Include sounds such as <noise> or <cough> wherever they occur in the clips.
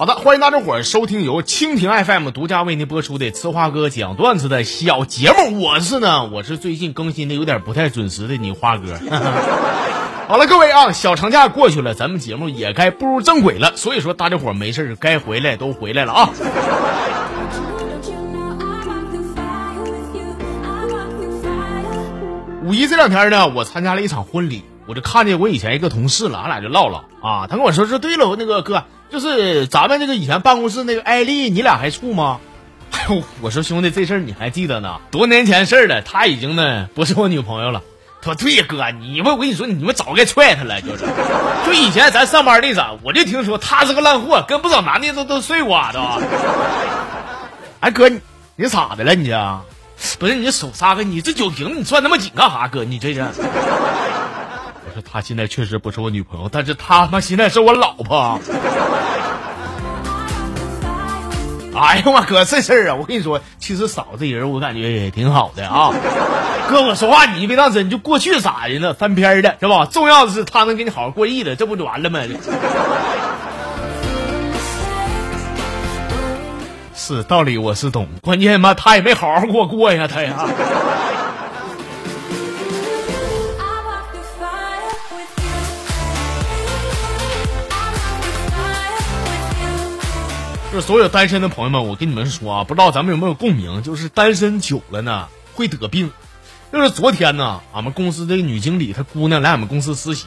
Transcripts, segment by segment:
好的，欢迎大家伙儿收听由蜻蜓 FM 独家为您播出的吃花哥讲段子的小节目。我是呢，我是最近更新的有点不太准时的你花哥。<laughs> 好了，各位啊，小长假过去了，咱们节目也该步入正轨了。所以说，大家伙儿没事儿该回来都回来了啊。五一这两天呢，我参加了一场婚礼，我就看见我以前一个同事了，俺俩就唠唠啊。他跟我说说，对了，那个哥，就是咱们那个以前办公室那个艾丽，你俩还处吗？<laughs> 哎呦，我说兄弟，这事儿你还记得呢？多年前事儿了，她已经呢不是我女朋友了。他说对呀，哥，你们我跟你说，你们早该踹她了，就是。<laughs> 就以前咱上班那阵，我就听说他是个烂货，跟不少男的都都睡过都。<laughs> 哎，哥，你你咋的了？你这？不是你手撒开，你这酒瓶你攥那么紧干啥？哥，你这是？我说他现在确实不是我女朋友，但是他妈现在是我老婆。哎呀妈，哥，这事儿啊，我跟你说，其实嫂子人我感觉也挺好的啊。哥，我说话你别当真，就过去咋的呢？翻篇的是吧？重要的是他能给你好好过日子，这不就完了吗？<laughs> 是道理我是懂，关键嘛他也没好好给我过呀，他呀。就是所有单身的朋友们，我跟你们说啊，不知道咱们有没有共鸣？就是单身久了呢会得病。就是昨天呢，俺们公司这个女经理她姑娘来俺们公司实习。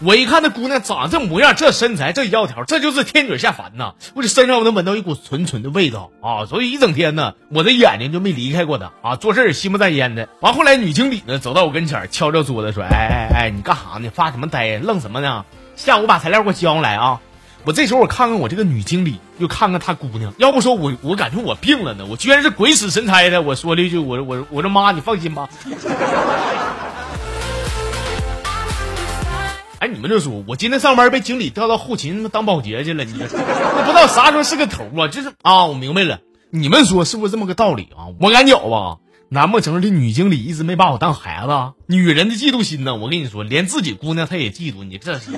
我一看那姑娘长这模样，这身材，这腰条，这就是天女下凡呐！我这身上我能闻到一股纯纯的味道啊！所以一整天呢，我的眼睛就没离开过她啊，做事心不在焉的。完后来女经理呢走到我跟前，敲敲桌子说：“哎哎哎，你干啥呢？发什么呆？愣什么呢？下午把材料给我交上来啊！”我这时候我看看我这个女经理，又看看她姑娘，要不说我我感觉我病了呢，我居然是鬼使神差的，我说了一句：“我我我说妈，你放心吧。<laughs> ”哎，你们就说，我今天上班被经理调到后勤当保洁去了，你那不知道啥时候是个头啊？就是啊，我明白了，你们说是不是这么个道理啊？我敢觉吧？难不成这女经理一直没把我当孩子？女人的嫉妒心呢？我跟你说，连自己姑娘她也嫉妒你，这是。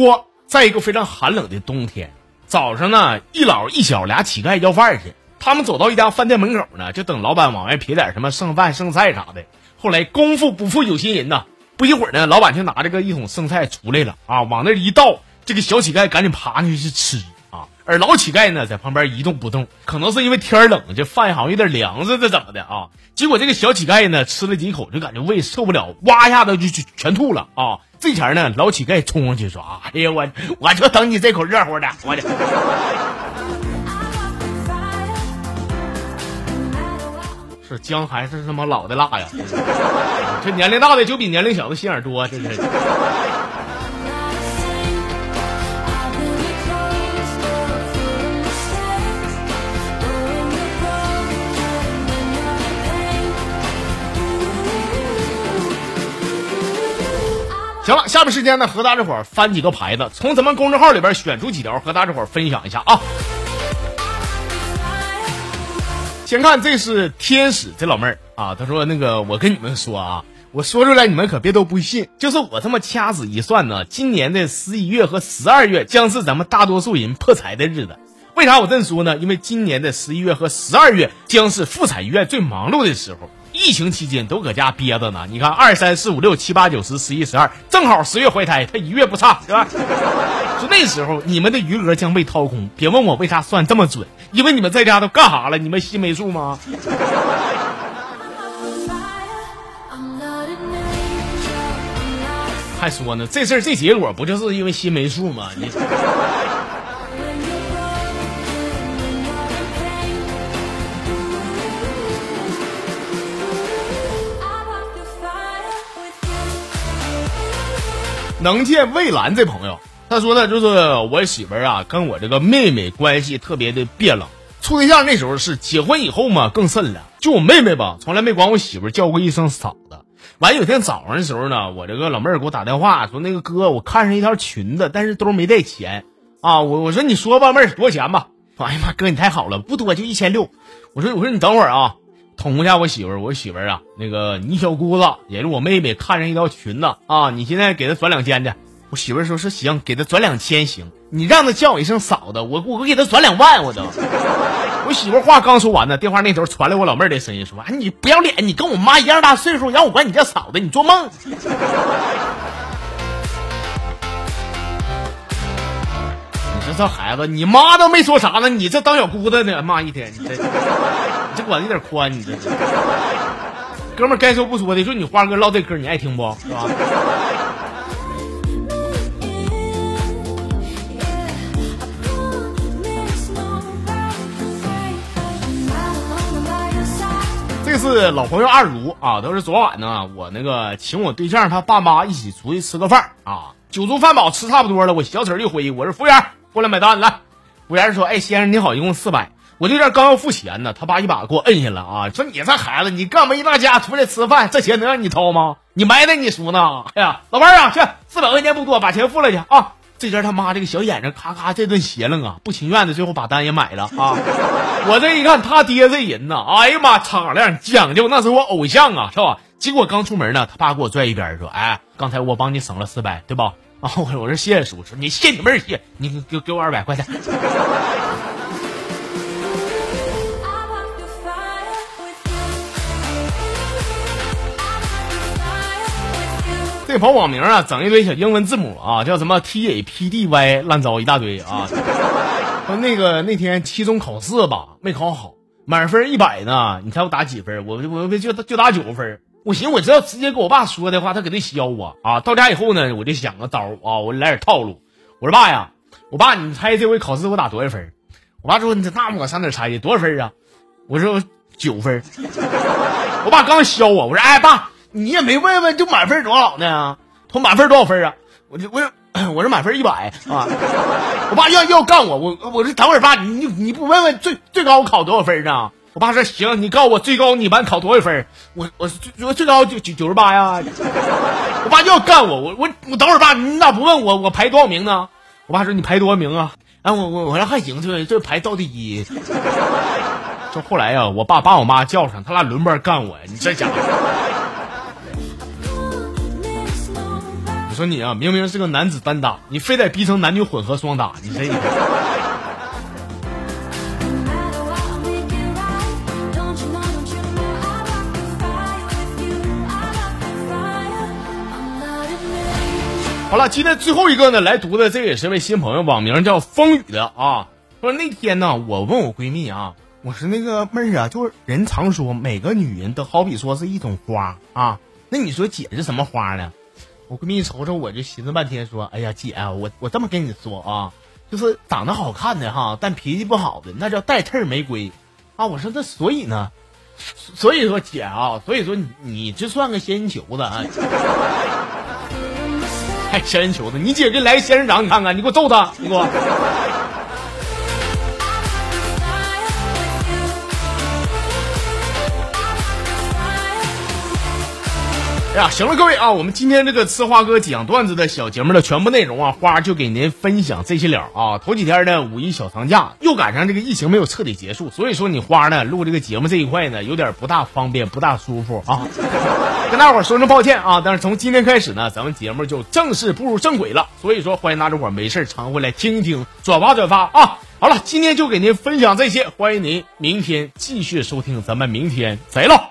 说。在一个非常寒冷的冬天，早上呢，一老一小俩乞丐要饭去。他们走到一家饭店门口呢，就等老板往外撇点什么剩饭剩菜啥的。后来功夫不负有心人呐，<laughs> 不一会儿呢，老板就拿着个一桶剩菜出来了啊，往那一倒，这个小乞丐赶紧爬上去去吃啊。而老乞丐呢，在旁边一动不动，可能是因为天冷，这饭好像有点凉似的，怎么的啊？结果这个小乞丐呢，吃了几口就感觉胃受不了，哇一下子就就全吐了啊。这前呢，老乞丐冲上去说：“哎呀，我我就等你这口热乎的，我的。”是姜还是他妈老的辣呀？这年龄大的就比年龄小的心眼多，真是。行了，下面时间呢，和大家伙儿翻几个牌子，从咱们公众号里边选出几条，和大家伙儿分享一下啊。先看，这是天使这老妹儿啊，她说那个我跟你们说啊，我说出来你们可别都不信，就是我这么掐指一算呢，今年的十一月和十二月将是咱们大多数人破财的日子。为啥我这么说呢？因为今年的十一月和十二月将是妇产医院最忙碌的时候。疫情期间都搁家憋着呢，你看二三四五六七八九十十一十二，正好十月怀胎，他一月不差，是吧？<laughs> 就那时候你们的余额将被掏空，别问我为啥算这么准，因为你们在家都干啥了？你们心没数吗？<laughs> 还说呢，这事儿这结果不就是因为心没数吗？你。能见蔚蓝这朋友，他说呢，就是我媳妇儿啊，跟我这个妹妹关系特别的别冷。处对象那时候是，结婚以后嘛更甚了。就我妹妹吧，从来没管我媳妇儿叫过一声嫂子。完有天早上的时候呢，我这个老妹儿给我打电话说，那个哥，我看上一条裙子，但是兜没带钱啊。我我说你说吧，妹儿多少钱吧？哎呀妈，哥你太好了，不多就一千六。我说我说你等会儿啊，捅一下我媳妇儿，我媳妇儿啊，那个你小姑子也是我妹妹，看上一条裙子啊，你现在给她转两千去。我媳妇儿说是行，给她转两千行，你让她叫我一声嫂子，我我给她转两万，我都。我媳妇儿话刚说完呢，电话那头传来我老妹儿的声音，说：“哎，你不要脸，你跟我妈一样大岁数，让我管你叫嫂子，你做梦！”你说这孩子，你妈都没说啥呢，你这当小姑子呢，骂一天，你这管的有点宽，你这。哥们儿该说不说的，说你花哥唠这嗑，你爱听不？是吧？这是老朋友二如啊，都是昨晚呢，我那个请我对象他爸妈一起出去吃个饭啊，酒足饭饱吃差不多了，我小嘴一挥，我说服务员过来买单来。服务员说：“哎，先生你好，一共四百。”我对象刚要付钱呢，他爸一把给我摁下了啊，说：“你这孩子，你干么一大家出来吃饭，这钱能让你掏吗？你埋汰你叔呢？哎呀，老伴儿啊，去四百块钱不多，把钱付了去啊。”这阵他妈这个小眼睛咔咔这顿斜楞啊，不情愿的最后把单也买了啊！我这一看他爹这人呐，哎呀妈，敞亮讲究，那是我偶像啊，是吧？结果刚出门呢，他爸给我拽一边说：“哎，刚才我帮你省了四百，对吧？” <laughs> 啊，我说谢谢叔，说你谢你妹谢，你给给我二百块钱。这跑网名啊，整一堆小英文字母啊，叫什么 T A P D Y，乱糟一大堆啊。说那个那天期中考试吧，没考好，满分一百呢，你猜我打几分？我我就就打九分。我寻思，我只要直接跟我爸说的话，他肯定削我啊。到家以后呢，我就想个招啊，我来点套路。我说爸呀，我爸，你猜这回考试我打多少分？我爸说，你那我上哪猜去？多少分啊？我说九分。我爸刚削我，我说哎爸。你也没问问就满分多少呢？他满分多少分啊？我就我 <clears throat> 我是满分一百啊！<laughs> 我爸要要干我，我我这等会儿爸，你你不问问最最高我考多少分呢？我爸说行，你告诉我最高你班考多少分？我我最最高九九九十八呀！我爸要干我，我我我等会儿爸，你咋不问我我排多少名呢？我爸说你排多少名啊？啊我我我说还行，这这排倒第一。就后来呀，我爸把我妈叫上，他俩轮班干我！你这家伙。我说你啊，明明是个男子单打，你非得逼成男女混合双打，你这。好了，今天最后一个呢，来读的这个也是位新朋友，网名叫风雨的啊。说那天呢，我问我闺蜜啊，我说那个妹儿啊，就是人常说每个女人都好比说是一种花啊，那你说姐是什么花呢？我闺蜜瞅瞅，我就寻思半天，说：“哎呀，姐，我我这么跟你说啊，就是长得好看的哈，但脾气不好的，那叫带刺儿玫瑰啊。”我说：“那所以呢？所以说姐啊，所以说你你就算个仙人球子啊，<laughs> 还仙人球子，你姐给来个仙人掌，你看看，你给我揍他，你给我。”哎呀，行了，各位啊，我们今天这个吃花哥讲段子的小节目的全部内容啊，花就给您分享这些了啊。头几天呢，五一小长假又赶上这个疫情没有彻底结束，所以说你花呢录这个节目这一块呢有点不大方便，不大舒服啊。跟大伙说声抱歉啊，但是从今天开始呢，咱们节目就正式步入正轨了，所以说欢迎大伙没事常回来听听，转发转发啊。好了，今天就给您分享这些，欢迎您明天继续收听，咱们明天再唠。